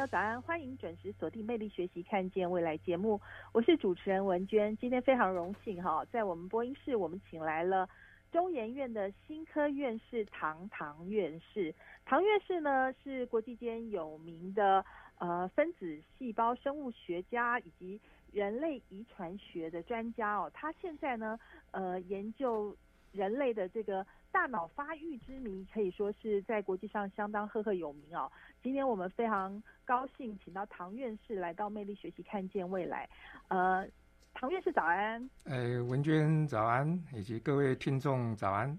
朋友早安，欢迎准时锁定《魅力学习看见未来》节目，我是主持人文娟。今天非常荣幸哈，在我们播音室，我们请来了中研院的新科院士唐唐院士。唐院士呢是国际间有名的呃分子细胞生物学家以及人类遗传学的专家哦。他现在呢呃研究人类的这个。大脑发育之谜可以说是在国际上相当赫赫有名哦。今天我们非常高兴请到唐院士来到魅力学习看见未来。呃，唐院士早安。呃，文娟早安，以及各位听众早安。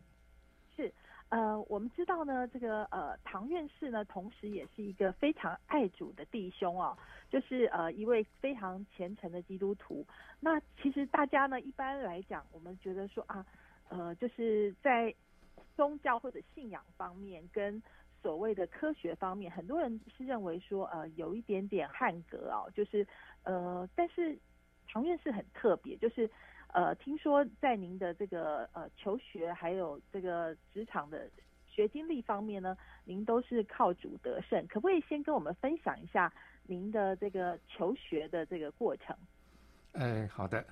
是，呃，我们知道呢，这个呃，唐院士呢，同时也是一个非常爱主的弟兄哦，就是呃，一位非常虔诚的基督徒。那其实大家呢，一般来讲，我们觉得说啊，呃，就是在宗教或者信仰方面，跟所谓的科学方面，很多人是认为说，呃，有一点点汉格哦，就是，呃，但是唐院士很特别，就是，呃，听说在您的这个呃求学还有这个职场的学经历方面呢，您都是靠主得胜，可不可以先跟我们分享一下您的这个求学的这个过程？哎，好的。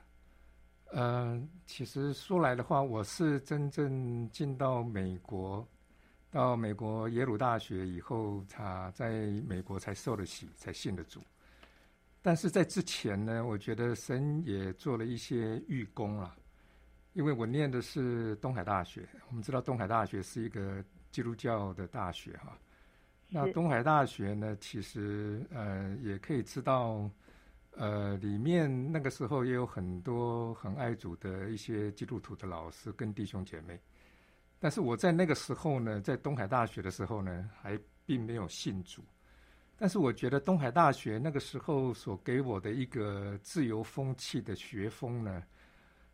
呃，其实说来的话，我是真正进到美国，到美国耶鲁大学以后，他在美国才受了洗，才信的主。但是在之前呢，我觉得神也做了一些预功了，因为我念的是东海大学，我们知道东海大学是一个基督教的大学哈。那东海大学呢，其实呃，也可以知道。呃，里面那个时候也有很多很爱主的一些基督徒的老师跟弟兄姐妹，但是我在那个时候呢，在东海大学的时候呢，还并没有信主。但是我觉得东海大学那个时候所给我的一个自由风气的学风呢，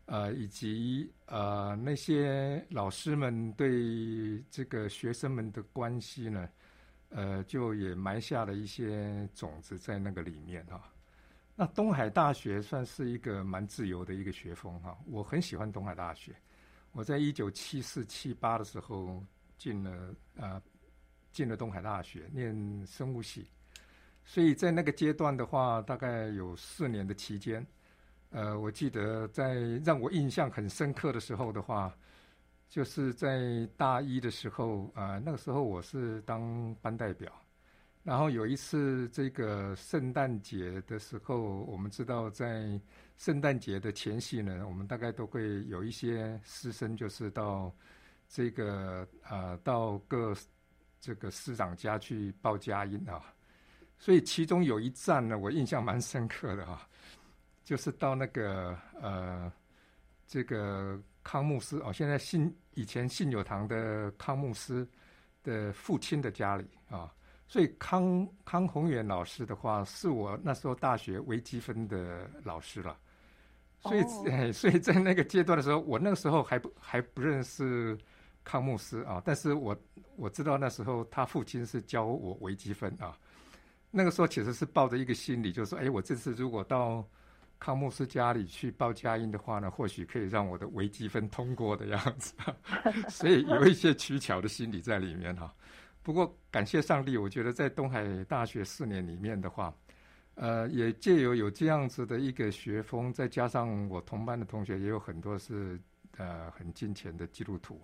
呃，以及呃那些老师们对这个学生们的关系呢，呃，就也埋下了一些种子在那个里面哈。那东海大学算是一个蛮自由的一个学风哈，我很喜欢东海大学。我在一九七四七八的时候进了呃进了东海大学念生物系，所以在那个阶段的话，大概有四年的期间。呃，我记得在让我印象很深刻的时候的话，就是在大一的时候啊，那个时候我是当班代表。然后有一次，这个圣诞节的时候，我们知道在圣诞节的前夕呢，我们大概都会有一些师生，就是到这个呃，到各这个师长家去报佳音啊。所以其中有一站呢，我印象蛮深刻的哈，就是到那个呃，这个康牧师哦，现在信以前信友堂的康牧师的父亲的家里啊。所以康康宏远老师的话，是我那时候大学微积分的老师了。所以，所以在那个阶段的时候，我那个时候还不还不认识康牧师啊，但是我我知道那时候他父亲是教我微积分啊。那个时候其实是抱着一个心理，就是说，哎，我这次如果到康牧师家里去报佳音的话呢，或许可以让我的微积分通过的样子。所以有一些取巧的心理在里面哈。不过感谢上帝，我觉得在东海大学四年里面的话，呃，也借由有这样子的一个学风，再加上我同班的同学也有很多是呃很金钱的基督徒，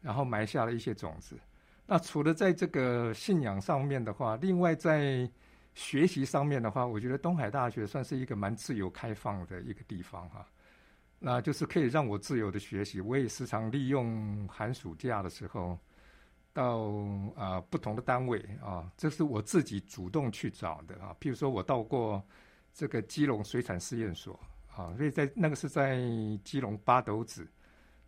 然后埋下了一些种子。那除了在这个信仰上面的话，另外在学习上面的话，我觉得东海大学算是一个蛮自由开放的一个地方哈。那就是可以让我自由的学习，我也时常利用寒暑假的时候到啊不同的单位啊，这是我自己主动去找的啊。譬如说我到过这个基隆水产试验所啊，所以在那个是在基隆八斗子。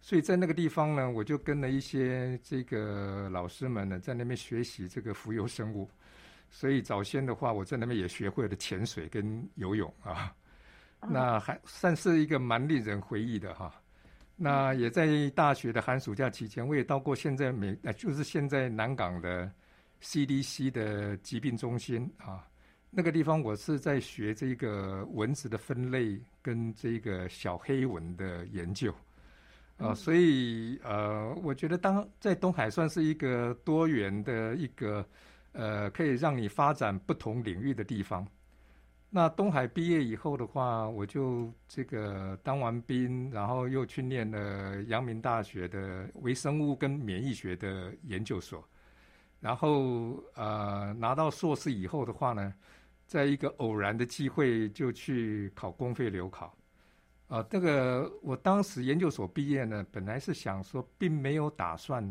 所以在那个地方呢，我就跟了一些这个老师们呢，在那边学习这个浮游生物。所以早先的话，我在那边也学会了潜水跟游泳啊。那还算是一个蛮令人回忆的哈。那也在大学的寒暑假期间，我也到过现在美，呃就是现在南港的 CDC 的疾病中心啊。那个地方我是在学这个蚊子的分类跟这个小黑蚊的研究。啊，所以呃，我觉得当在东海算是一个多元的一个呃，可以让你发展不同领域的地方。那东海毕业以后的话，我就这个当完兵，然后又去念了阳明大学的微生物跟免疫学的研究所，然后呃拿到硕士以后的话呢，在一个偶然的机会就去考公费留考。啊，这个我当时研究所毕业呢，本来是想说，并没有打算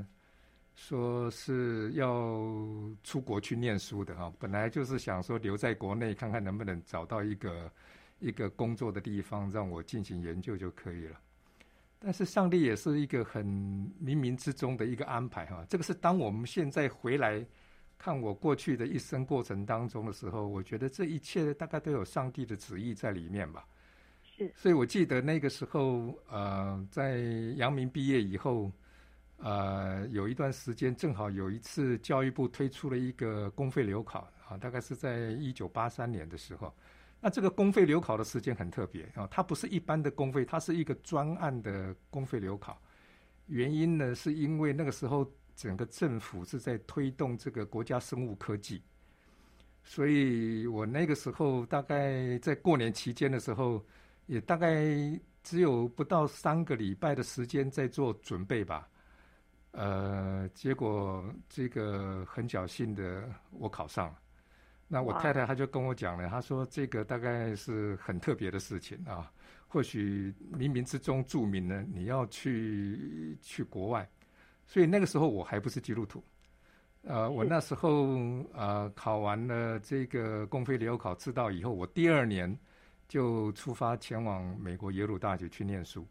说是要出国去念书的哈。本来就是想说留在国内，看看能不能找到一个一个工作的地方，让我进行研究就可以了。但是上帝也是一个很冥冥之中的一个安排哈。这个是当我们现在回来看我过去的一生过程当中的时候，我觉得这一切大概都有上帝的旨意在里面吧。所以，我记得那个时候，呃，在阳明毕业以后，呃，有一段时间，正好有一次教育部推出了一个公费留考啊，大概是在一九八三年的时候。那这个公费留考的时间很特别啊，它不是一般的公费，它是一个专案的公费留考。原因呢，是因为那个时候整个政府是在推动这个国家生物科技，所以我那个时候大概在过年期间的时候。也大概只有不到三个礼拜的时间在做准备吧，呃，结果这个很侥幸的我考上了。那我太太她就跟我讲了，她说这个大概是很特别的事情啊，或许冥冥之中注明了你要去去国外，所以那个时候我还不是基督徒，呃，我那时候呃考完了这个公费留考知道以后，我第二年。就出发前往美国耶鲁大学去念书。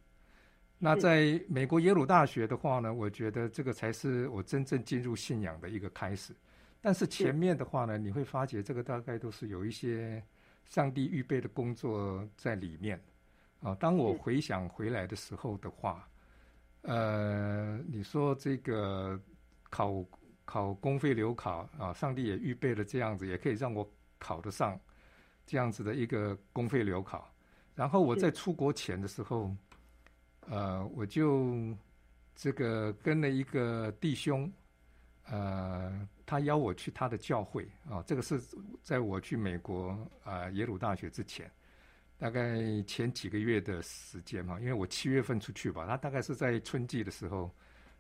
那在美国耶鲁大学的话呢，我觉得这个才是我真正进入信仰的一个开始。但是前面的话呢，你会发觉这个大概都是有一些上帝预备的工作在里面。啊，当我回想回来的时候的话，呃，你说这个考考公费留考啊，上帝也预备了这样子，也可以让我考得上。这样子的一个公费留考，然后我在出国前的时候，呃，我就这个跟了一个弟兄，呃，他邀我去他的教会啊，这个是在我去美国啊耶鲁大学之前，大概前几个月的时间嘛，因为我七月份出去吧，他大概是在春季的时候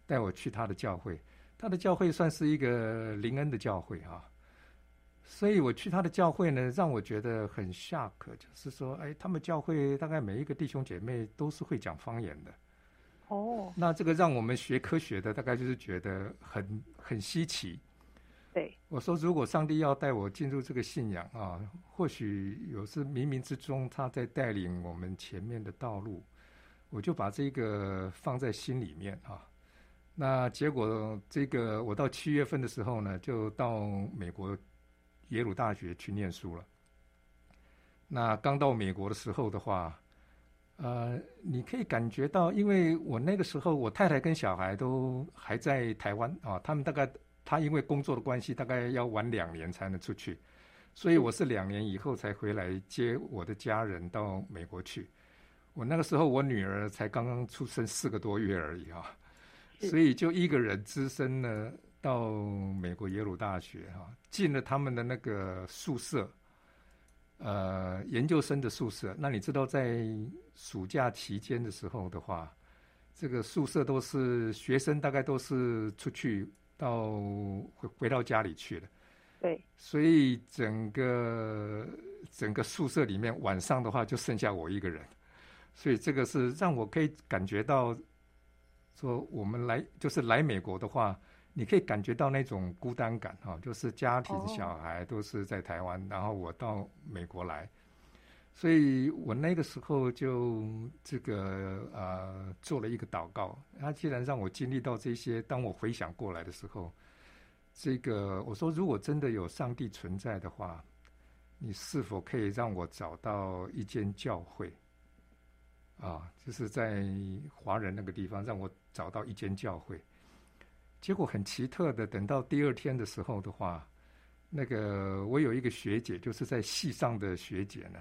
带我去他的教会，他的教会算是一个灵恩的教会啊。所以我去他的教会呢，让我觉得很 shock，就是说，哎，他们教会大概每一个弟兄姐妹都是会讲方言的。哦。那这个让我们学科学的，大概就是觉得很很稀奇。对。我说，如果上帝要带我进入这个信仰啊，或许有时冥冥之中他在带领我们前面的道路，我就把这个放在心里面啊。那结果，这个我到七月份的时候呢，就到美国。耶鲁大学去念书了。那刚到美国的时候的话，呃，你可以感觉到，因为我那个时候，我太太跟小孩都还在台湾啊，他们大概他因为工作的关系，大概要晚两年才能出去，所以我是两年以后才回来接我的家人到美国去。我那个时候，我女儿才刚刚出生四个多月而已啊，所以就一个人只身呢。到美国耶鲁大学哈，进了他们的那个宿舍，呃，研究生的宿舍。那你知道，在暑假期间的时候的话，这个宿舍都是学生，大概都是出去到回回到家里去了。对，所以整个整个宿舍里面，晚上的话就剩下我一个人，所以这个是让我可以感觉到，说我们来就是来美国的话，你可以感觉到那种孤单感哈，就是家庭小孩都是在台湾，然后我到美国来，所以我那个时候就这个呃做了一个祷告，他既然让我经历到这些，当我回想过来的时候。这个我说，如果真的有上帝存在的话，你是否可以让我找到一间教会？啊，就是在华人那个地方，让我找到一间教会。结果很奇特的，等到第二天的时候的话，那个我有一个学姐，就是在系上的学姐呢，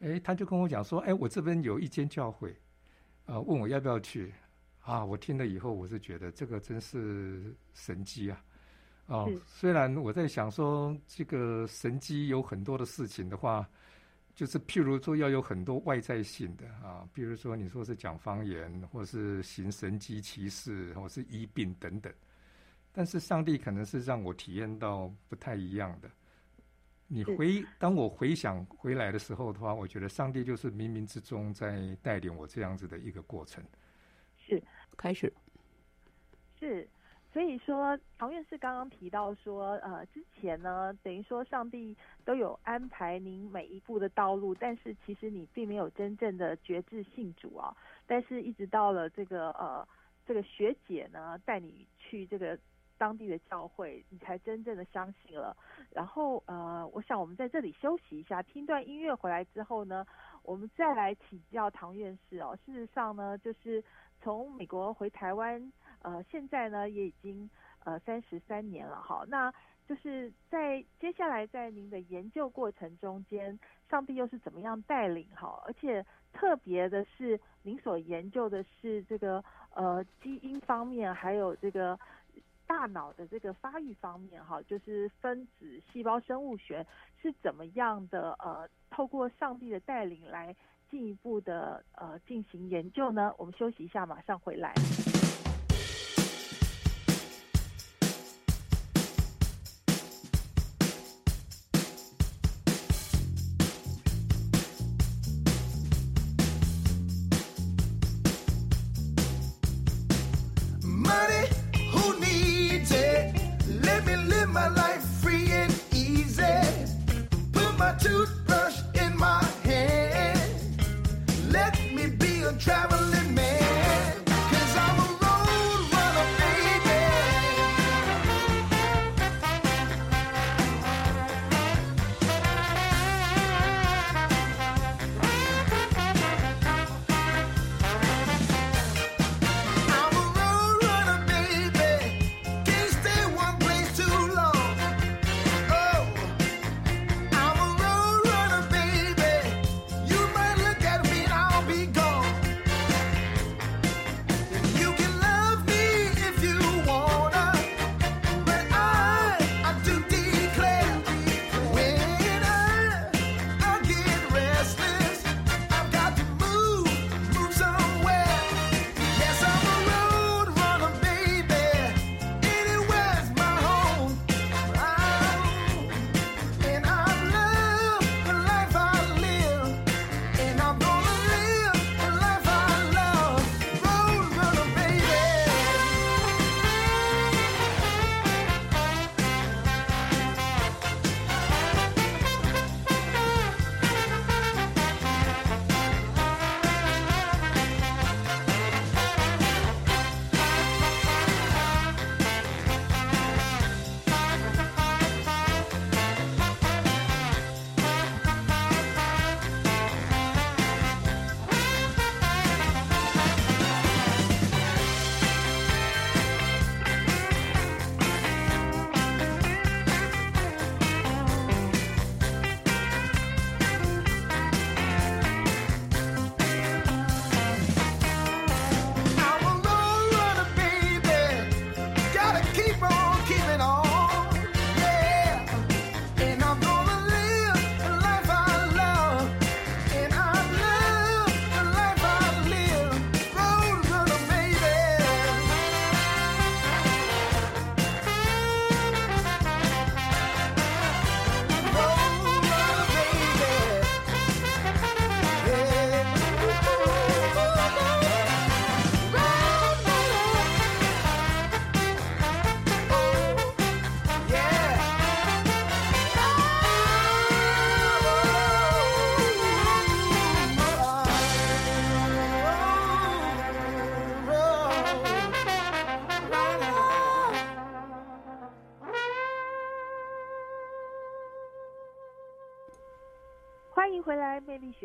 哎，她就跟我讲说，哎，我这边有一间教会，啊，问我要不要去。啊，我听了以后，我是觉得这个真是神机啊。哦，虽然我在想说，这个神机有很多的事情的话，就是譬如说要有很多外在性的啊，比如说你说是讲方言，或是行神机骑士，或是医病等等。但是上帝可能是让我体验到不太一样的。你回当我回想回来的时候的话，我觉得上帝就是冥冥之中在带领我这样子的一个过程。是，开始，是。所以说，唐院士刚刚提到说，呃，之前呢，等于说上帝都有安排您每一步的道路，但是其实你并没有真正的觉知信主啊。但是一直到了这个呃，这个学姐呢带你去这个当地的教会，你才真正的相信了。然后呃，我想我们在这里休息一下，听段音乐回来之后呢，我们再来请教唐院士哦。事实上呢，就是从美国回台湾。呃，现在呢也已经呃三十三年了哈，那就是在接下来在您的研究过程中间，上帝又是怎么样带领哈？而且特别的是，您所研究的是这个呃基因方面，还有这个大脑的这个发育方面哈，就是分子细胞生物学是怎么样的呃，透过上帝的带领来进一步的呃进行研究呢？我们休息一下，马上回来。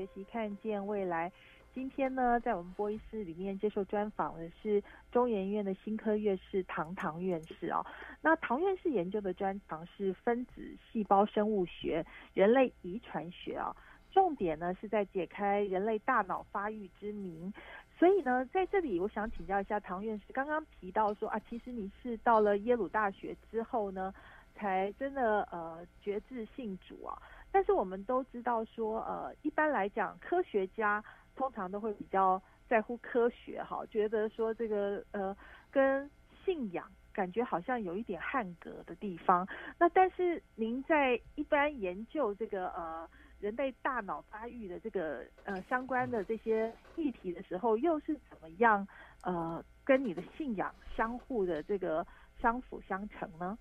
学习，看见未来。今天呢，在我们播音室里面接受专访的是中研院的新科院士唐唐院士啊。那唐院士研究的专长是分子细胞生物学、人类遗传学啊，重点呢是在解开人类大脑发育之谜。所以呢，在这里我想请教一下唐院士，刚刚提到说啊，其实你是到了耶鲁大学之后呢，才真的呃觉志信主啊。但是我们都知道说，呃，一般来讲，科学家通常都会比较在乎科学，哈，觉得说这个呃，跟信仰感觉好像有一点汉格的地方。那但是您在一般研究这个呃人类大脑发育的这个呃相关的这些议题的时候，又是怎么样呃跟你的信仰相互的这个相辅相成呢？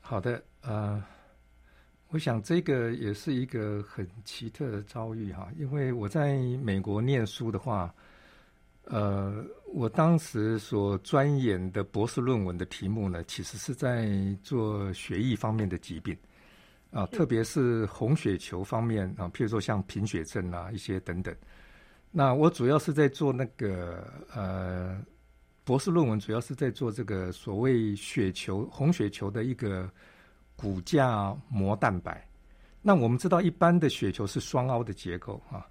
好的，呃。我想这个也是一个很奇特的遭遇哈，因为我在美国念书的话，呃，我当时所钻研的博士论文的题目呢，其实是在做血液方面的疾病啊，特别是红血球方面啊，譬如说像贫血症啊一些等等。那我主要是在做那个呃，博士论文主要是在做这个所谓血球红血球的一个。骨架膜蛋白，那我们知道一般的血球是双凹的结构啊，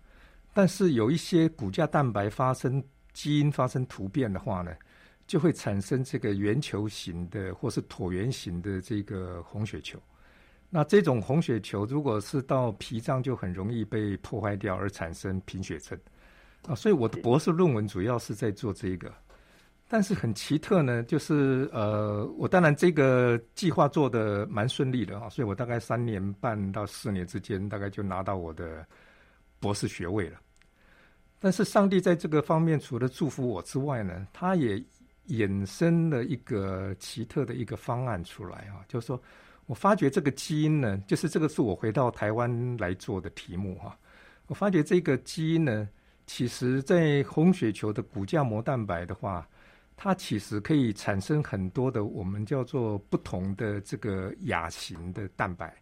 但是有一些骨架蛋白发生基因发生突变的话呢，就会产生这个圆球形的或是椭圆形的这个红血球。那这种红血球如果是到脾脏，就很容易被破坏掉而产生贫血症啊。所以我的博士论文主要是在做这个。但是很奇特呢，就是呃，我当然这个计划做的蛮顺利的啊，所以我大概三年半到四年之间，大概就拿到我的博士学位了。但是上帝在这个方面除了祝福我之外呢，他也衍生了一个奇特的一个方案出来啊，就是说我发觉这个基因呢，就是这个是我回到台湾来做的题目哈，我发觉这个基因呢，其实在红血球的骨架膜蛋白的话。它其实可以产生很多的我们叫做不同的这个亚型的蛋白，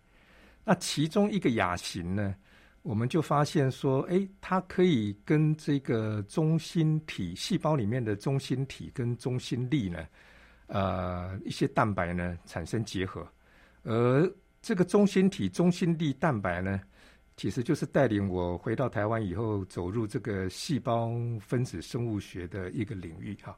那其中一个亚型呢，我们就发现说，哎，它可以跟这个中心体细胞里面的中心体跟中心粒呢，呃，一些蛋白呢产生结合，而这个中心体中心粒蛋白呢，其实就是带领我回到台湾以后走入这个细胞分子生物学的一个领域哈。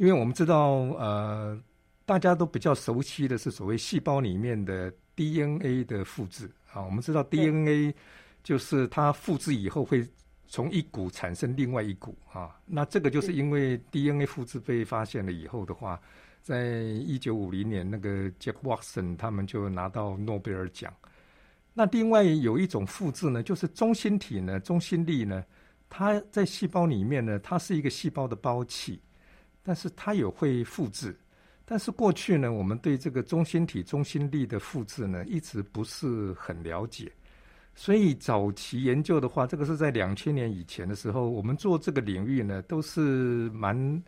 因为我们知道，呃，大家都比较熟悉的是所谓细胞里面的 DNA 的复制啊。我们知道 DNA 就是它复制以后会从一股产生另外一股啊。那这个就是因为 DNA 复制被发现了以后的话，在一九五零年，那个 Jack Watson 他们就拿到诺贝尔奖。那另外有一种复制呢，就是中心体呢，中心力呢，它在细胞里面呢，它是一个细胞的胞器。但是它也会复制，但是过去呢，我们对这个中心体中心粒的复制呢，一直不是很了解。所以早期研究的话，这个是在两千年以前的时候，我们做这个领域呢，都是蛮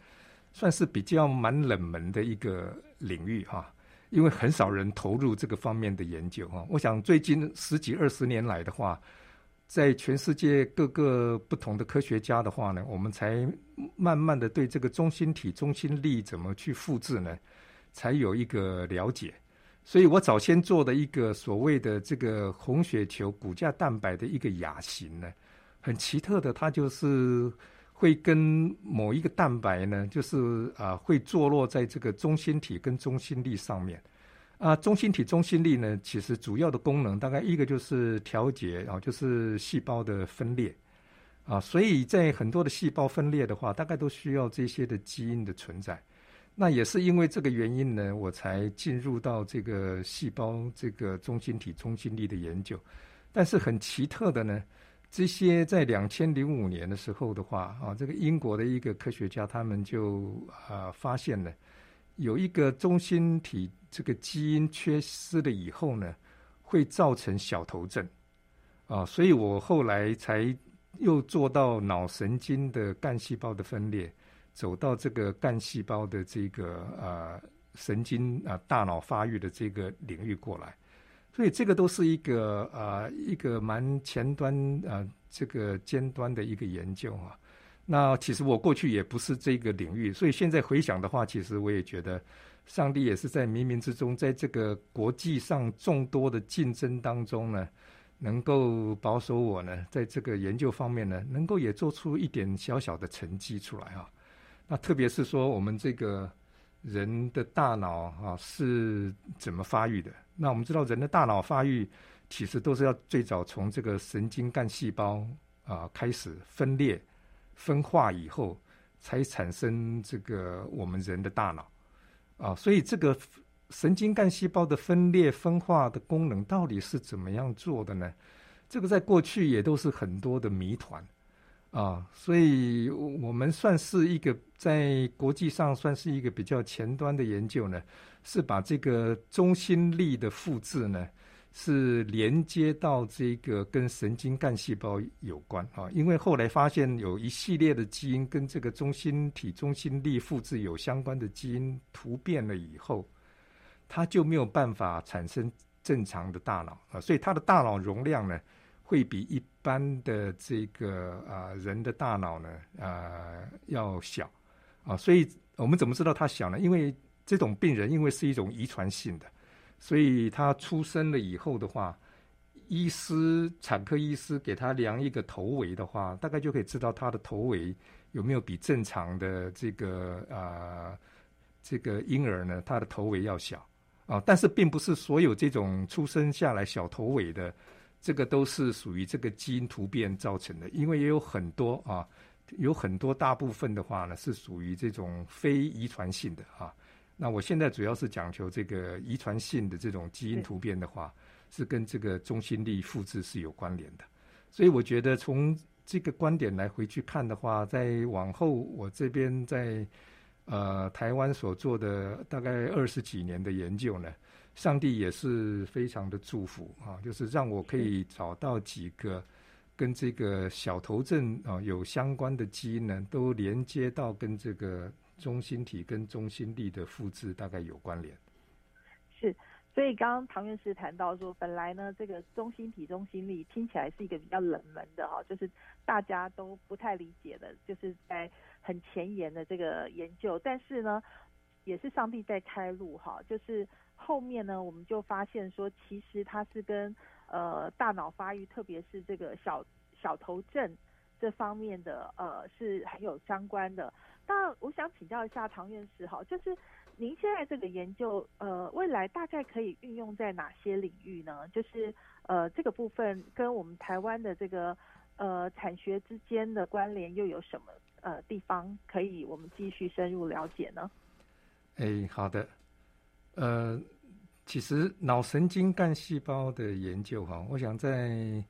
算是比较蛮冷门的一个领域哈，因为很少人投入这个方面的研究哈。我想最近十几二十年来的话。在全世界各个不同的科学家的话呢，我们才慢慢的对这个中心体中心粒怎么去复制呢，才有一个了解。所以我早先做的一个所谓的这个红血球骨架蛋白的一个亚型呢，很奇特的，它就是会跟某一个蛋白呢，就是啊会坐落在这个中心体跟中心粒上面。啊，中心体中心粒呢，其实主要的功能大概一个就是调节，然后就是细胞的分裂，啊，所以在很多的细胞分裂的话，大概都需要这些的基因的存在。那也是因为这个原因呢，我才进入到这个细胞这个中心体中心粒的研究。但是很奇特的呢，这些在两千零五年的时候的话，啊，这个英国的一个科学家他们就啊发现了有一个中心体。这个基因缺失了以后呢，会造成小头症，啊，所以我后来才又做到脑神经的干细胞的分裂，走到这个干细胞的这个呃神经啊大脑发育的这个领域过来。所以这个都是一个呃一个蛮前端呃这个尖端的一个研究啊。那其实我过去也不是这个领域，所以现在回想的话，其实我也觉得上帝也是在冥冥之中，在这个国际上众多的竞争当中呢，能够保守我呢，在这个研究方面呢，能够也做出一点小小的成绩出来啊。那特别是说我们这个人的大脑啊是怎么发育的？那我们知道人的大脑发育其实都是要最早从这个神经干细胞啊开始分裂。分化以后，才产生这个我们人的大脑啊，所以这个神经干细胞的分裂分化的功能到底是怎么样做的呢？这个在过去也都是很多的谜团啊，所以我们算是一个在国际上算是一个比较前端的研究呢，是把这个中心力的复制呢。是连接到这个跟神经干细胞有关啊，因为后来发现有一系列的基因跟这个中心体中心力复制有相关的基因突变了以后，它就没有办法产生正常的大脑啊，所以它的大脑容量呢会比一般的这个啊人的大脑呢啊要小啊，所以我们怎么知道它小呢？因为这种病人因为是一种遗传性的。所以他出生了以后的话，医师产科医师给他量一个头围的话，大概就可以知道他的头围有没有比正常的这个啊这个婴儿呢，他的头围要小啊。但是并不是所有这种出生下来小头围的，这个都是属于这个基因突变造成的，因为也有很多啊，有很多大部分的话呢是属于这种非遗传性的啊。那我现在主要是讲求这个遗传性的这种基因突变的话，是跟这个中心力复制是有关联的。所以我觉得从这个观点来回去看的话，在往后我这边在呃台湾所做的大概二十几年的研究呢，上帝也是非常的祝福啊，就是让我可以找到几个跟这个小头症啊有相关的基因呢，都连接到跟这个。中心体跟中心力的复制大概有关联，是，所以刚刚唐院士谈到说，本来呢这个中心体中心力听起来是一个比较冷门的哈，就是大家都不太理解的，就是在很前沿的这个研究，但是呢也是上帝在开路哈，就是后面呢我们就发现说，其实它是跟呃大脑发育，特别是这个小小头症这方面的呃是很有相关的。那我想请教一下唐院士哈，就是您现在这个研究，呃，未来大概可以运用在哪些领域呢？就是呃，这个部分跟我们台湾的这个呃产学之间的关联又有什么呃地方可以我们继续深入了解呢？哎，好的，呃，其实脑神经干细胞的研究哈，我想在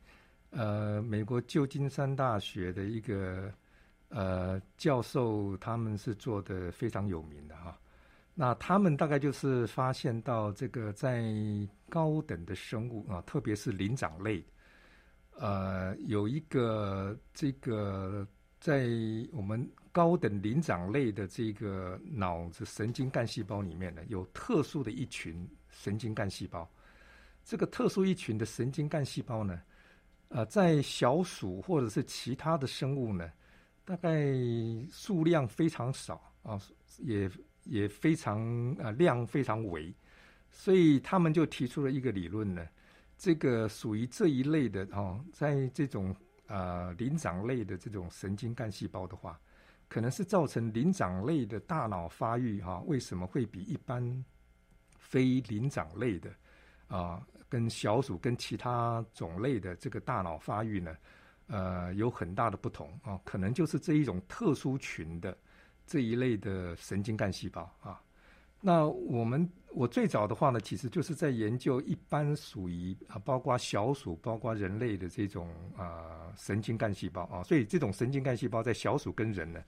呃美国旧金山大学的一个。呃，教授他们是做的非常有名的哈，那他们大概就是发现到这个在高等的生物啊，特别是灵长类，呃，有一个这个在我们高等灵长类的这个脑子神经干细胞里面呢，有特殊的一群神经干细胞，这个特殊一群的神经干细胞呢，呃，在小鼠或者是其他的生物呢。大概数量非常少啊，也也非常啊量非常微，所以他们就提出了一个理论呢，这个属于这一类的哦，在这种呃灵长类的这种神经干细胞的话，可能是造成灵长类的大脑发育哈，为什么会比一般非灵长类的啊，跟小鼠跟其他种类的这个大脑发育呢？呃，有很大的不同啊，可能就是这一种特殊群的这一类的神经干细胞啊。那我们我最早的话呢，其实就是在研究一般属于啊，包括小鼠、包括人类的这种啊神经干细胞啊。所以这种神经干细胞在小鼠跟人呢，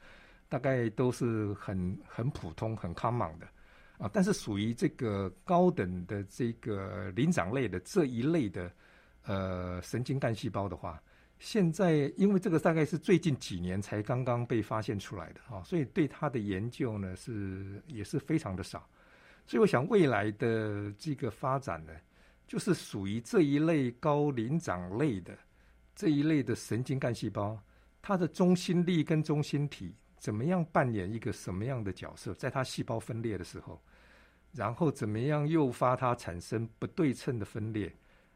大概都是很很普通、很 common 的啊。但是属于这个高等的这个灵长类的这一类的呃神经干细胞的话。现在，因为这个大概是最近几年才刚刚被发现出来的啊，所以对它的研究呢是也是非常的少。所以我想未来的这个发展呢，就是属于这一类高灵长类的这一类的神经干细胞，它的中心粒跟中心体怎么样扮演一个什么样的角色，在它细胞分裂的时候，然后怎么样诱发它产生不对称的分裂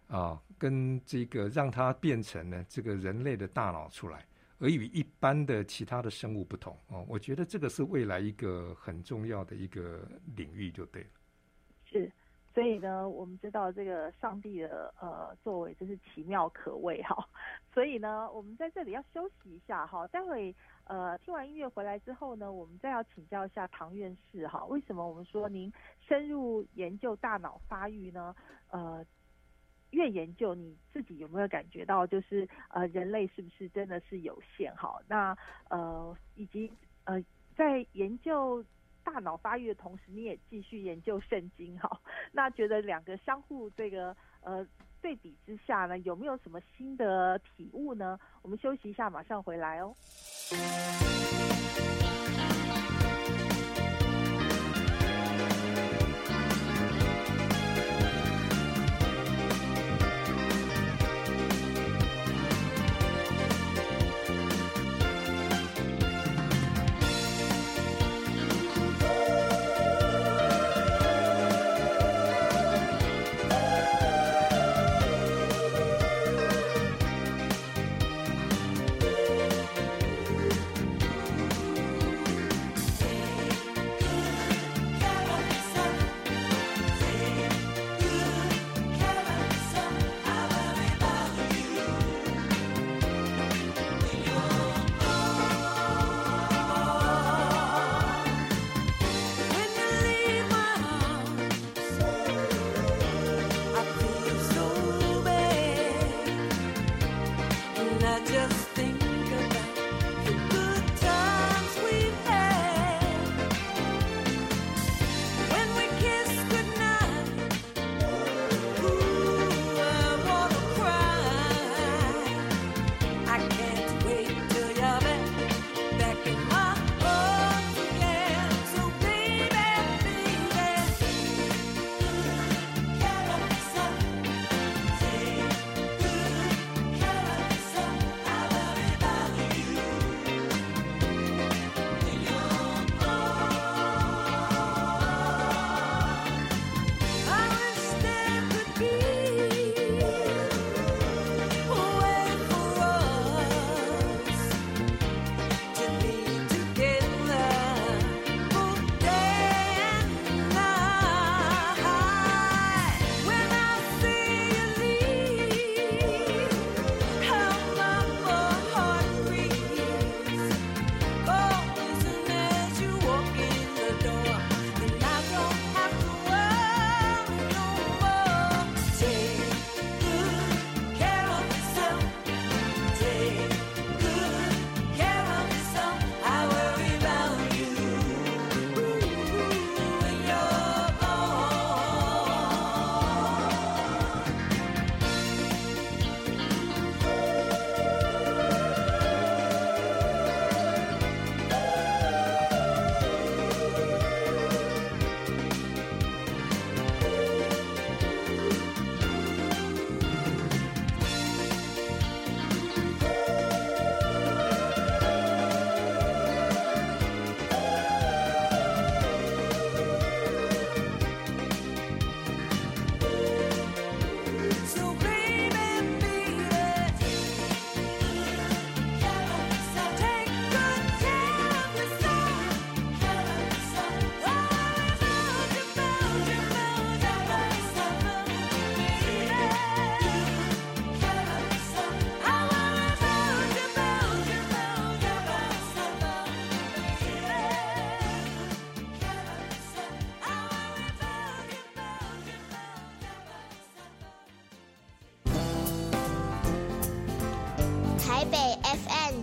啊，跟这个让它变成呢这个人类的大脑出来。而与一般的其他的生物不同哦，我觉得这个是未来一个很重要的一个领域，就对了。是，所以呢，我们知道这个上帝的呃作为真是奇妙可畏哈。所以呢，我们在这里要休息一下哈。待会呃听完音乐回来之后呢，我们再要请教一下唐院士哈，为什么我们说您深入研究大脑发育呢？呃。越研究你自己有没有感觉到，就是呃，人类是不是真的是有限？哈，那呃，以及呃，在研究大脑发育的同时，你也继续研究圣经，哈，那觉得两个相互这个呃对比之下呢，有没有什么新的体悟呢？我们休息一下，马上回来哦。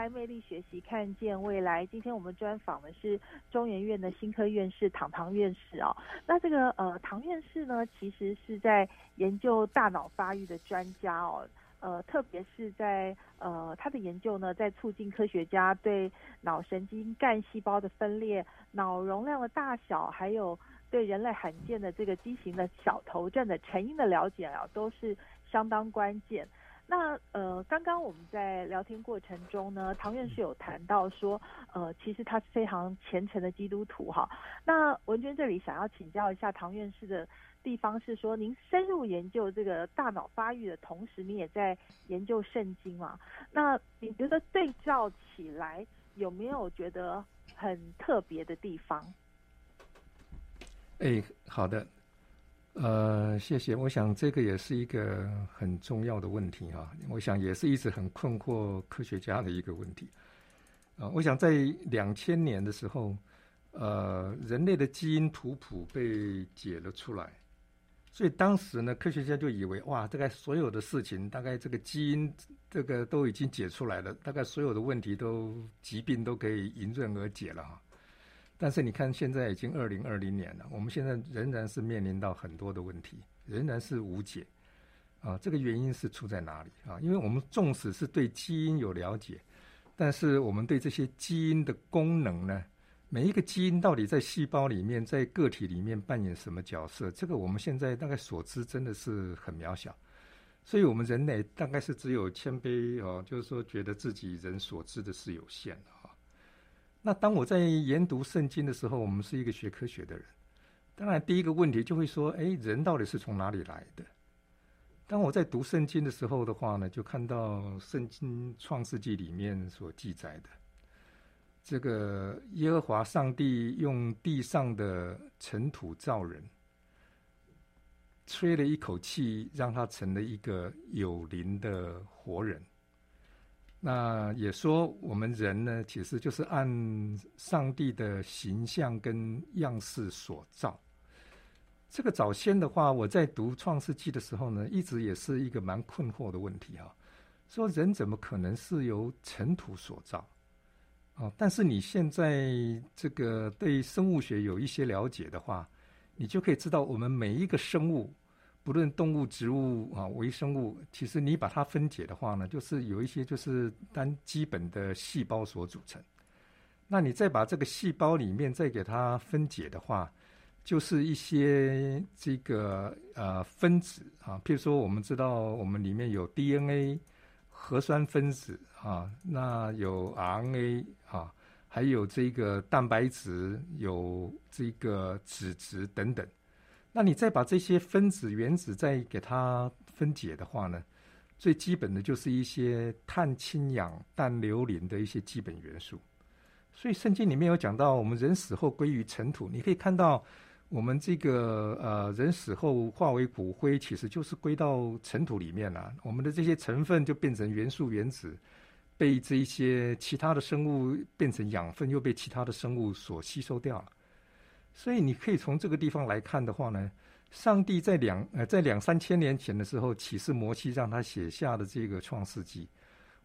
来，魅力学习，看见未来。今天我们专访的是中研院的新科院士唐唐院士哦。那这个呃，唐院士呢，其实是在研究大脑发育的专家哦。呃，特别是在呃他的研究呢，在促进科学家对脑神经干细胞的分裂、脑容量的大小，还有对人类罕见的这个畸形的小头症的成因的了解啊，都是相当关键。那呃，刚刚我们在聊天过程中呢，唐院士有谈到说，呃，其实他是非常虔诚的基督徒哈。那文娟这里想要请教一下唐院士的地方是说，您深入研究这个大脑发育的同时，你也在研究圣经嘛？那你觉得对照起来有没有觉得很特别的地方？哎，好的。呃，谢谢。我想这个也是一个很重要的问题啊。我想也是一直很困惑科学家的一个问题啊。我想在两千年的时候，呃，人类的基因图谱被解了出来，所以当时呢，科学家就以为哇，大概所有的事情，大概这个基因这个都已经解出来了，大概所有的问题都疾病都可以迎刃而解了哈。但是你看，现在已经二零二零年了，我们现在仍然是面临到很多的问题，仍然是无解。啊，这个原因是出在哪里啊？因为我们纵使是对基因有了解，但是我们对这些基因的功能呢，每一个基因到底在细胞里面、在个体里面扮演什么角色，这个我们现在大概所知真的是很渺小。所以我们人类大概是只有谦卑哦，就是说觉得自己人所知的是有限的。那当我在研读圣经的时候，我们是一个学科学的人，当然第一个问题就会说：哎，人到底是从哪里来的？当我在读圣经的时候的话呢，就看到圣经创世纪里面所记载的，这个耶和华上帝用地上的尘土造人，吹了一口气，让他成了一个有灵的活人。那也说，我们人呢，其实就是按上帝的形象跟样式所造。这个早先的话，我在读创世纪的时候呢，一直也是一个蛮困惑的问题啊。说人怎么可能是由尘土所造？哦，但是你现在这个对生物学有一些了解的话，你就可以知道，我们每一个生物。不论动物、植物啊，微生物，其实你把它分解的话呢，就是有一些就是单基本的细胞所组成。那你再把这个细胞里面再给它分解的话，就是一些这个呃分子啊，譬如说我们知道我们里面有 DNA 核酸分子啊，那有 RNA 啊，还有这个蛋白质，有这个脂质等等。那你再把这些分子原子再给它分解的话呢，最基本的就是一些碳、氢、氧、氮、硫、磷的一些基本元素。所以圣经里面有讲到，我们人死后归于尘土。你可以看到，我们这个呃人死后化为骨灰，其实就是归到尘土里面了。我们的这些成分就变成元素原子，被这一些其他的生物变成养分，又被其他的生物所吸收掉了。所以你可以从这个地方来看的话呢，上帝在两呃在两三千年前的时候启示摩西，让他写下的这个创世纪，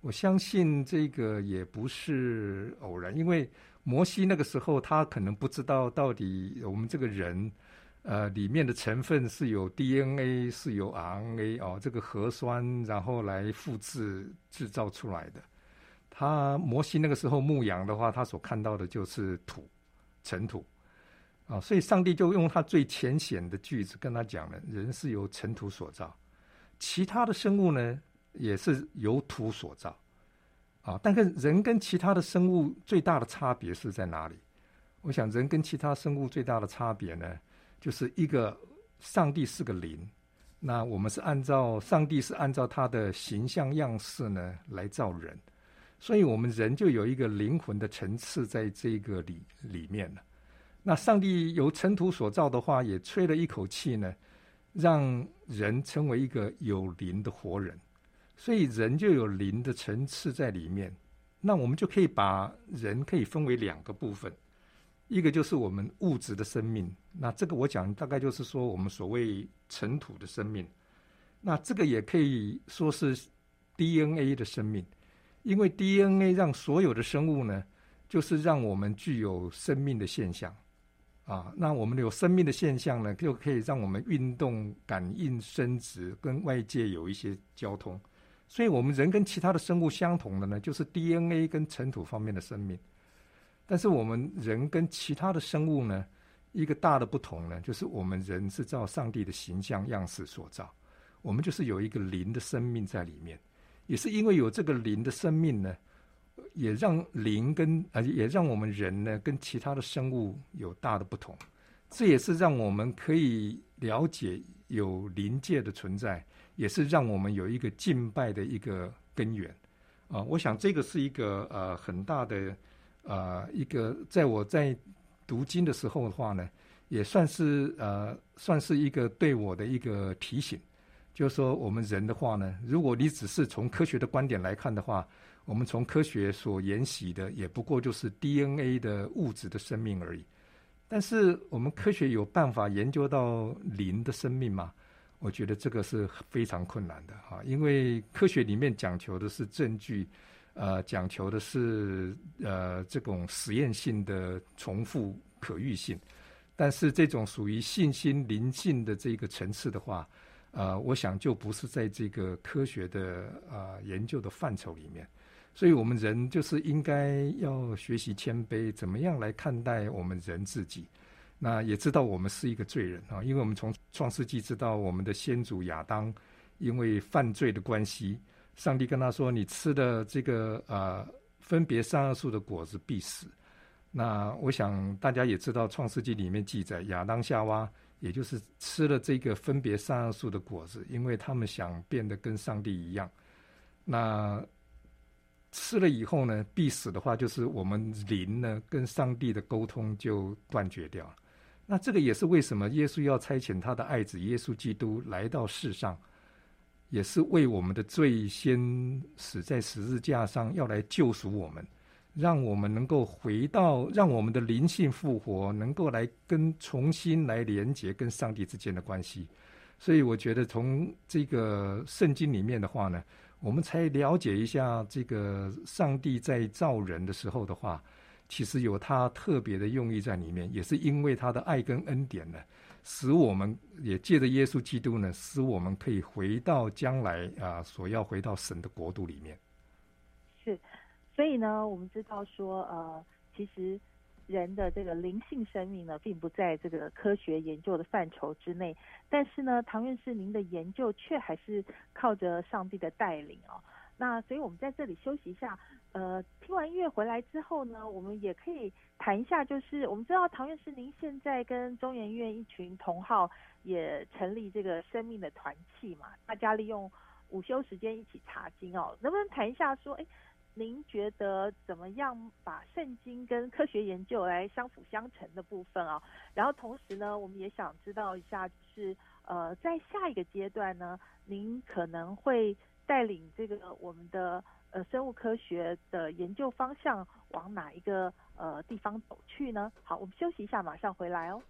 我相信这个也不是偶然，因为摩西那个时候他可能不知道到底我们这个人呃里面的成分是有 DNA 是有 RNA 哦这个核酸然后来复制制造出来的。他摩西那个时候牧羊的话，他所看到的就是土尘土。啊，所以上帝就用他最浅显的句子跟他讲了：人是由尘土所造，其他的生物呢也是由土所造。啊，但是人跟其他的生物最大的差别是在哪里？我想人跟其他生物最大的差别呢，就是一个上帝是个灵，那我们是按照上帝是按照他的形象样式呢来造人，所以我们人就有一个灵魂的层次在这个里里面了。那上帝由尘土所造的话，也吹了一口气呢，让人成为一个有灵的活人，所以人就有灵的层次在里面。那我们就可以把人可以分为两个部分，一个就是我们物质的生命，那这个我讲大概就是说我们所谓尘土的生命，那这个也可以说是 DNA 的生命，因为 DNA 让所有的生物呢，就是让我们具有生命的现象。啊。那我们有生命的现象呢，就可以让我们运动、感应、生殖，跟外界有一些交通。所以，我们人跟其他的生物相同的呢，就是 DNA 跟尘土方面的生命。但是，我们人跟其他的生物呢，一个大的不同呢，就是我们人是照上帝的形象样式所造，我们就是有一个灵的生命在里面。也是因为有这个灵的生命呢，也让灵跟呃，也让我们人呢跟其他的生物有大的不同。这也是让我们可以了解有灵界的存在。也是让我们有一个敬拜的一个根源啊！我想这个是一个呃很大的呃一个，在我在读经的时候的话呢，也算是呃算是一个对我的一个提醒，就是说我们人的话呢，如果你只是从科学的观点来看的话，我们从科学所沿袭的也不过就是 DNA 的物质的生命而已。但是我们科学有办法研究到灵的生命吗？我觉得这个是非常困难的哈，因为科学里面讲求的是证据，呃，讲求的是呃这种实验性的重复可预性，但是这种属于信心灵性的这个层次的话，呃，我想就不是在这个科学的啊研究的范畴里面，所以我们人就是应该要学习谦卑，怎么样来看待我们人自己。那也知道我们是一个罪人啊，因为我们从创世纪知道我们的先祖亚当因为犯罪的关系，上帝跟他说：“你吃的这个呃分别善恶树的果子必死。”那我想大家也知道，创世纪里面记载亚当夏娃也就是吃了这个分别善恶树的果子，因为他们想变得跟上帝一样。那吃了以后呢，必死的话，就是我们灵呢跟上帝的沟通就断绝掉了。那这个也是为什么耶稣要差遣他的爱子耶稣基督来到世上，也是为我们的罪先死在十字架上，要来救赎我们，让我们能够回到，让我们的灵性复活，能够来跟重新来连接跟上帝之间的关系。所以我觉得从这个圣经里面的话呢，我们才了解一下这个上帝在造人的时候的话。其实有他特别的用意在里面，也是因为他的爱跟恩典呢，使我们也借着耶稣基督呢，使我们可以回到将来啊，所要回到神的国度里面。是，所以呢，我们知道说，呃，其实人的这个灵性生命呢，并不在这个科学研究的范畴之内，但是呢，唐院士您的研究却还是靠着上帝的带领哦。那所以我们在这里休息一下。呃，听完音乐回来之后呢，我们也可以谈一下，就是我们知道唐院士您现在跟中研院一群同好也成立这个生命的团契嘛，大家利用午休时间一起查经哦，能不能谈一下说，哎，您觉得怎么样把圣经跟科学研究来相辅相成的部分啊？然后同时呢，我们也想知道一下，就是呃，在下一个阶段呢，您可能会带领这个我们的。呃，生物科学的研究方向往哪一个呃地方走去呢？好，我们休息一下，马上回来哦。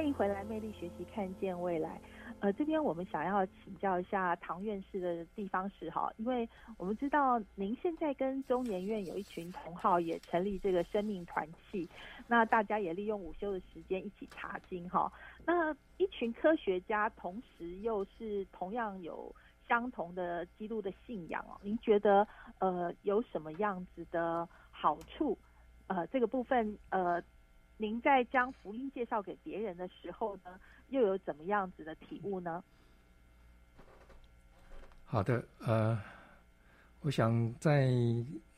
欢迎回来，魅力学习，看见未来。呃，这边我们想要请教一下唐院士的地方是哈，因为我们知道您现在跟中研院有一群同好也成立这个生命团契，那大家也利用午休的时间一起查经哈。那一群科学家同时又是同样有相同的基督的信仰哦，您觉得呃有什么样子的好处？呃，这个部分呃。您在将福音介绍给别人的时候呢，又有怎么样子的体悟呢？好的，呃，我想在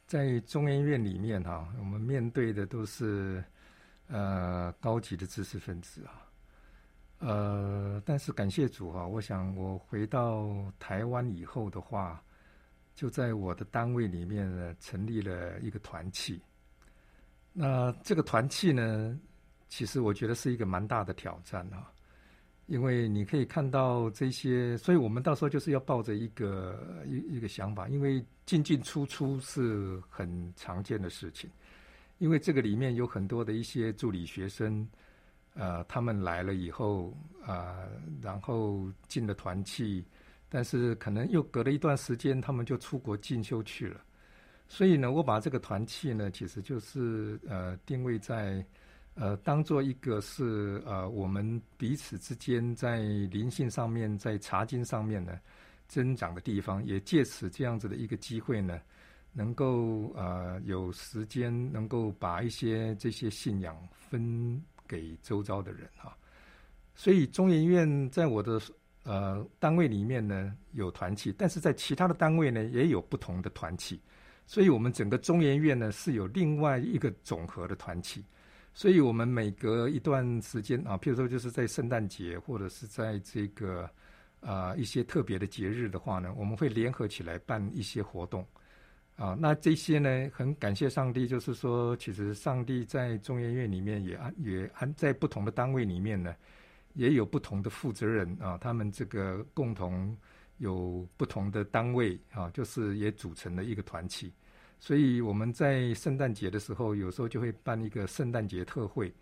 在中研院里面哈，我们面对的都是呃高级的知识分子啊，呃，但是感谢主哈，我想我回到台湾以后的话，就在我的单位里面呢，成立了一个团契。那这个团契呢，其实我觉得是一个蛮大的挑战啊，因为你可以看到这些，所以我们到时候就是要抱着一个一一个想法，因为进进出出是很常见的事情，因为这个里面有很多的一些助理学生，呃，他们来了以后啊，然后进了团契，但是可能又隔了一段时间，他们就出国进修去了。所以呢，我把这个团契呢，其实就是呃定位在呃当做一个是呃我们彼此之间在灵性上面，在查经上面呢增长的地方，也借此这样子的一个机会呢，能够呃有时间能够把一些这些信仰分给周遭的人哈。所以中研院在我的呃单位里面呢有团契，但是在其他的单位呢也有不同的团契。所以，我们整个中研院呢是有另外一个总和的团体，所以我们每隔一段时间啊，譬如说就是在圣诞节或者是在这个啊一些特别的节日的话呢，我们会联合起来办一些活动啊。那这些呢，很感谢上帝，就是说，其实上帝在中研院里面也安也安在不同的单位里面呢，也有不同的负责人啊，他们这个共同。有不同的单位啊，就是也组成了一个团体，所以我们在圣诞节的时候，有时候就会办一个圣诞节特会，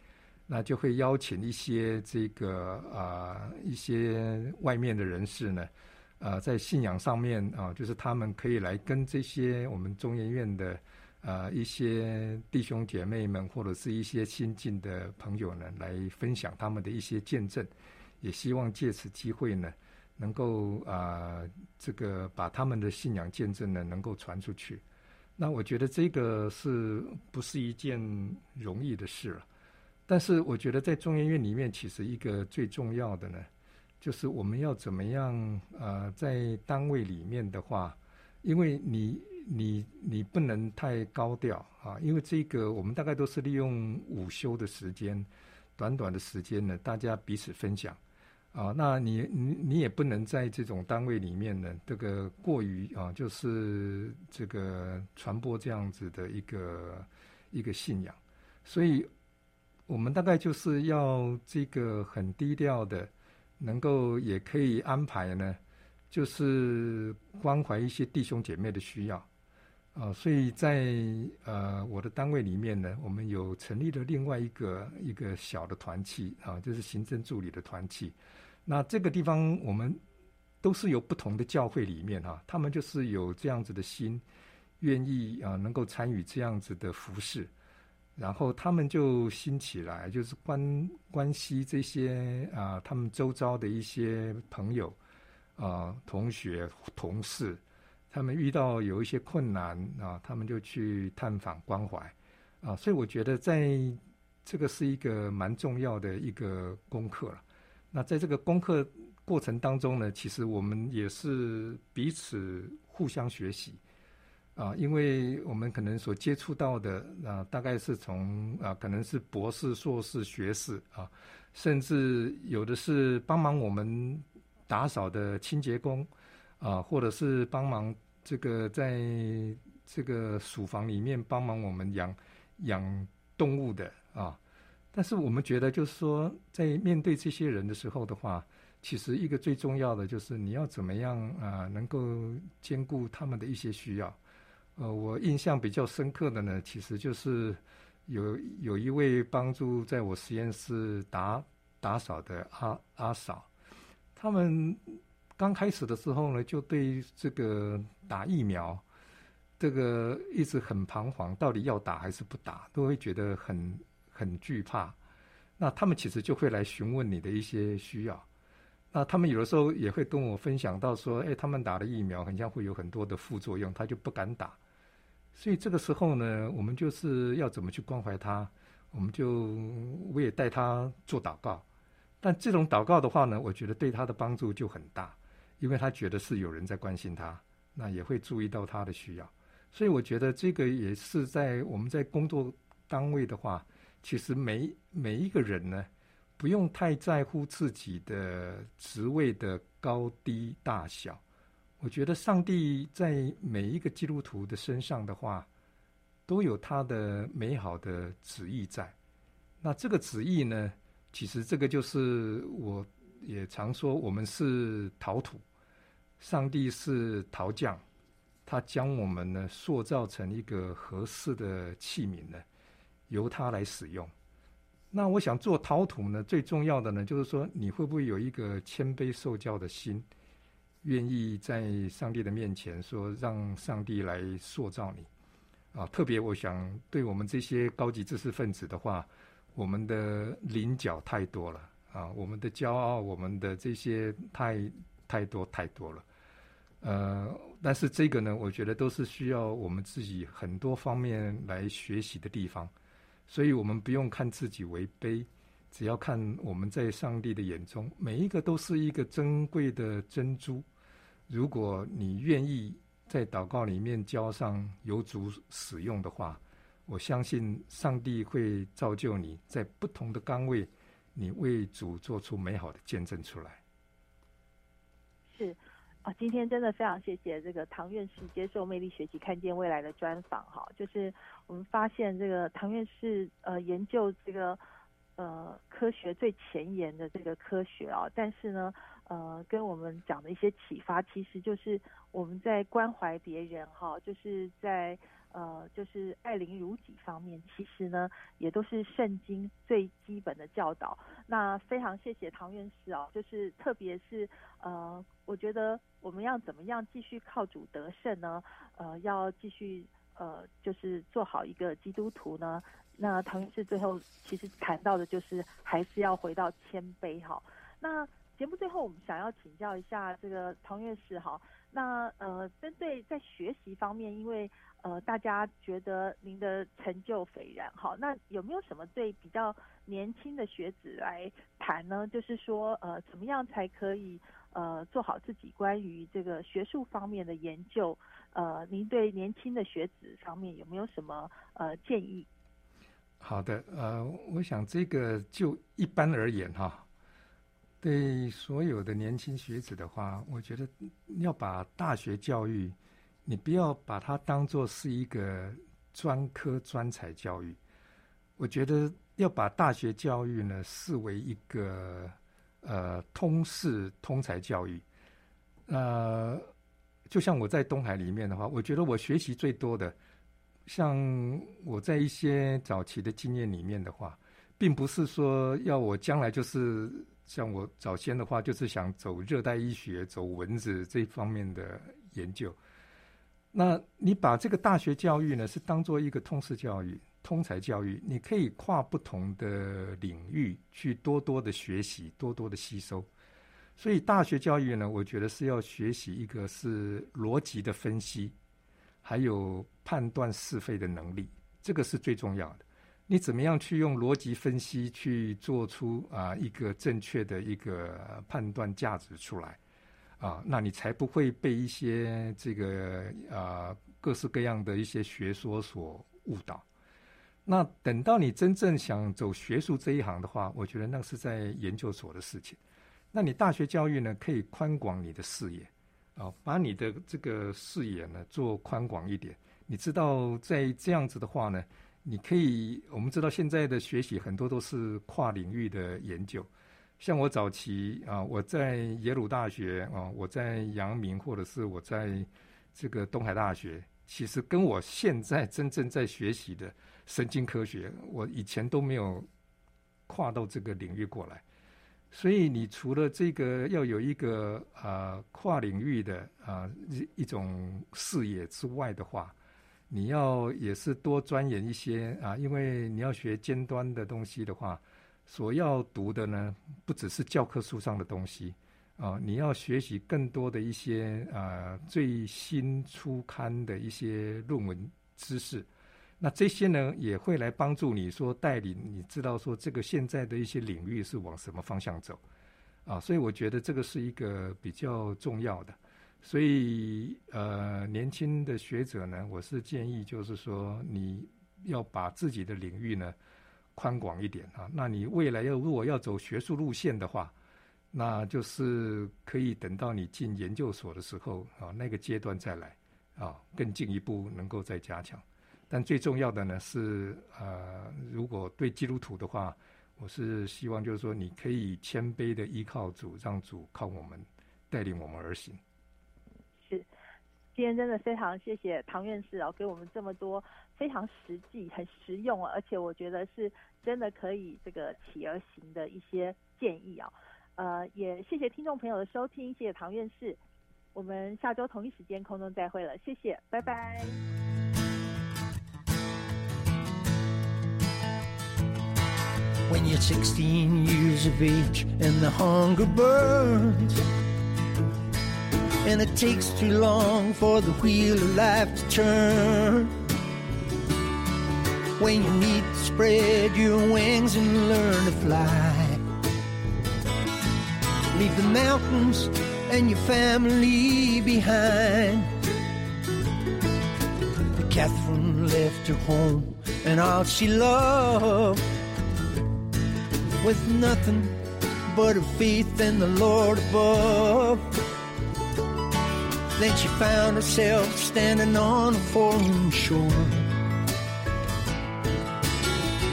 那就会邀请一些这个啊一些外面的人士呢，啊在信仰上面啊，就是他们可以来跟这些我们中研院的啊一些弟兄姐妹们，或者是一些新进的朋友呢，来分享他们的一些见证，也希望借此机会呢。能够啊，这个把他们的信仰见证呢，能够传出去，那我觉得这个是不是一件容易的事了？但是我觉得在中研院里面，其实一个最重要的呢，就是我们要怎么样啊，在单位里面的话，因为你你你不能太高调啊，因为这个我们大概都是利用午休的时间，短短的时间呢，大家彼此分享。啊，那你你你也不能在这种单位里面呢，这个过于啊，就是这个传播这样子的一个一个信仰，所以我们大概就是要这个很低调的，能够也可以安排呢，就是关怀一些弟兄姐妹的需要啊，所以在呃我的单位里面呢，我们有成立了另外一个一个小的团契啊，就是行政助理的团契。那这个地方，我们都是有不同的教会里面哈，他们就是有这样子的心，愿意啊能够参与这样子的服饰，然后他们就兴起来，就是关关系这些啊，他们周遭的一些朋友啊、同学、同事，他们遇到有一些困难啊，他们就去探访关怀啊，所以我觉得在这个是一个蛮重要的一个功课了。那在这个功课过程当中呢，其实我们也是彼此互相学习啊，因为我们可能所接触到的啊，大概是从啊，可能是博士、硕士、学士啊，甚至有的是帮忙我们打扫的清洁工啊，或者是帮忙这个在这个鼠房里面帮忙我们养养动物的啊。但是我们觉得，就是说，在面对这些人的时候的话，其实一个最重要的就是你要怎么样啊，能够兼顾他们的一些需要。呃，我印象比较深刻的呢，其实就是有有一位帮助在我实验室打打扫的阿阿嫂，他们刚开始的时候呢，就对这个打疫苗，这个一直很彷徨，到底要打还是不打，都会觉得很很惧怕。那他们其实就会来询问你的一些需要。那他们有的时候也会跟我分享到说，哎，他们打的疫苗好像会有很多的副作用，他就不敢打。所以这个时候呢，我们就是要怎么去关怀他？我们就我也带他做祷告。但这种祷告的话呢，我觉得对他的帮助就很大，因为他觉得是有人在关心他，那也会注意到他的需要。所以我觉得这个也是在我们在工作单位的话，其实每每一个人呢。不用太在乎自己的职位的高低大小，我觉得上帝在每一个基督徒的身上的话，都有他的美好的旨意在。那这个旨意呢，其实这个就是我也常说，我们是陶土，上帝是陶匠，他将我们呢塑造成一个合适的器皿呢，由他来使用。那我想做陶土呢，最重要的呢，就是说你会不会有一个谦卑受教的心，愿意在上帝的面前说，让上帝来塑造你啊。特别我想对我们这些高级知识分子的话，我们的棱角太多了啊，我们的骄傲，我们的这些太太多太多了。呃，但是这个呢，我觉得都是需要我们自己很多方面来学习的地方。所以我们不用看自己为卑，只要看我们在上帝的眼中，每一个都是一个珍贵的珍珠。如果你愿意在祷告里面浇上有主使用的话，我相信上帝会造就你在不同的岗位，你为主做出美好的见证出来。是。啊，今天真的非常谢谢这个唐院士接受魅力学习看见未来的专访哈，就是我们发现这个唐院士呃研究这个呃科学最前沿的这个科学啊，但是呢呃跟我们讲的一些启发，其实就是我们在关怀别人哈，就是在。呃，就是爱邻如己方面，其实呢，也都是圣经最基本的教导。那非常谢谢唐院士哦，就是特别是呃，我觉得我们要怎么样继续靠主得胜呢？呃，要继续呃，就是做好一个基督徒呢。那唐院士最后其实谈到的就是还是要回到谦卑哈。那节目最后我们想要请教一下这个唐院士哈，那呃，针对在学习方面，因为呃，大家觉得您的成就斐然，好，那有没有什么对比较年轻的学子来谈呢？就是说，呃，怎么样才可以呃做好自己关于这个学术方面的研究？呃，您对年轻的学子方面有没有什么呃建议？好的，呃，我想这个就一般而言哈，对所有的年轻学子的话，我觉得要把大学教育。你不要把它当做是一个专科专才教育，我觉得要把大学教育呢视为一个呃通识通才教育。呃，就像我在东海里面的话，我觉得我学习最多的，像我在一些早期的经验里面的话，并不是说要我将来就是像我早先的话，就是想走热带医学、走蚊子这方面的研究。那你把这个大学教育呢，是当做一个通识教育、通才教育，你可以跨不同的领域去多多的学习、多多的吸收。所以大学教育呢，我觉得是要学习一个是逻辑的分析，还有判断是非的能力，这个是最重要的。你怎么样去用逻辑分析去做出啊一个正确的一个判断价值出来？啊，那你才不会被一些这个啊各式各样的一些学说所误导。那等到你真正想走学术这一行的话，我觉得那是在研究所的事情。那你大学教育呢，可以宽广你的视野，啊，把你的这个视野呢做宽广一点。你知道，在这样子的话呢，你可以，我们知道现在的学习很多都是跨领域的研究。像我早期啊，我在耶鲁大学啊，我在阳明，或者是我在这个东海大学，其实跟我现在真正在学习的神经科学，我以前都没有跨到这个领域过来。所以你除了这个要有一个啊跨领域的啊一一种视野之外的话，你要也是多钻研一些啊，因为你要学尖端的东西的话，所要读的呢不只是教科书上的东西啊，你要学习更多的一些啊最新初刊的一些论文知识。那这些呢，也会来帮助你说带领你知道说这个现在的一些领域是往什么方向走，啊，所以我觉得这个是一个比较重要的。所以呃，年轻的学者呢，我是建议就是说你要把自己的领域呢宽广一点啊。那你未来要如果要走学术路线的话，那就是可以等到你进研究所的时候啊，那个阶段再来啊，更进一步能够再加强。但最重要的呢是，呃，如果对基督徒的话，我是希望就是说，你可以谦卑的依靠主，让主靠我们带领我们而行。是，今天真的非常谢谢唐院士哦，给我们这么多非常实际、很实用，而且我觉得是真的可以这个起而行的一些建议啊。呃，也谢谢听众朋友的收听，谢谢唐院士，我们下周同一时间空中再会了，谢谢，拜拜。When you're 16 years of age and the hunger burns. And it takes too long for the wheel of life to turn. When you need to spread your wings and learn to fly. Leave the mountains and your family behind. Catherine left her home and all she loved with nothing but her faith in the Lord above. Then she found herself standing on a foreign shore,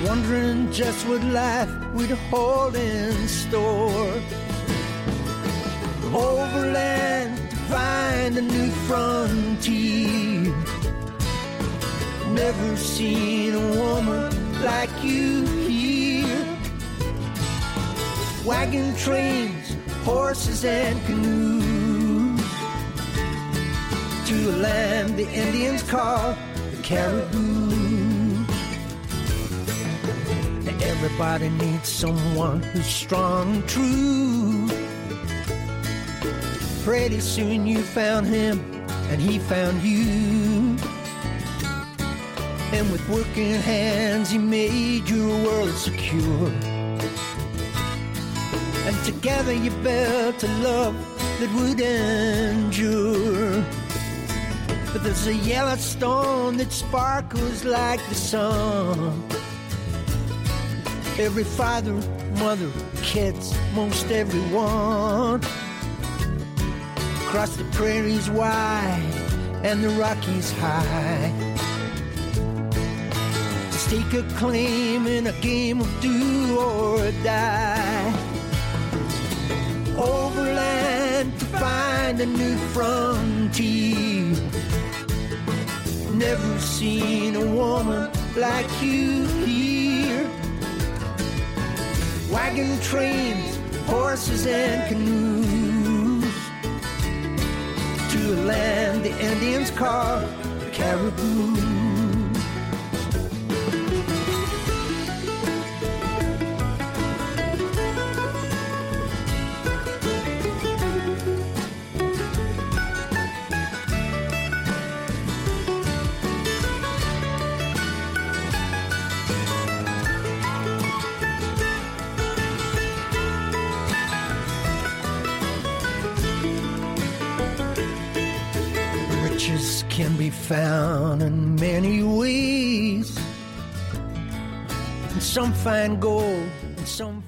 wondering just what life would hold in store. Overland to find a new frontier. Never seen a woman like you wagon trains, horses and canoes to a land the Indians call the Caribou. Everybody needs someone who's strong and true. Pretty soon you found him and he found you. And with working hands, he made your world secure. Together you built a love that would endure. But there's a yellow stone that sparkles like the sun. Every father, mother, kids, most everyone. Across the prairies wide and the Rockies high. Stake a claim in a game of do or die overland to find a new frontier. Never seen a woman like you here. Wagon trains, horses and canoes to a land the Indians call Caribou. Found in many ways. And some find gold, and some find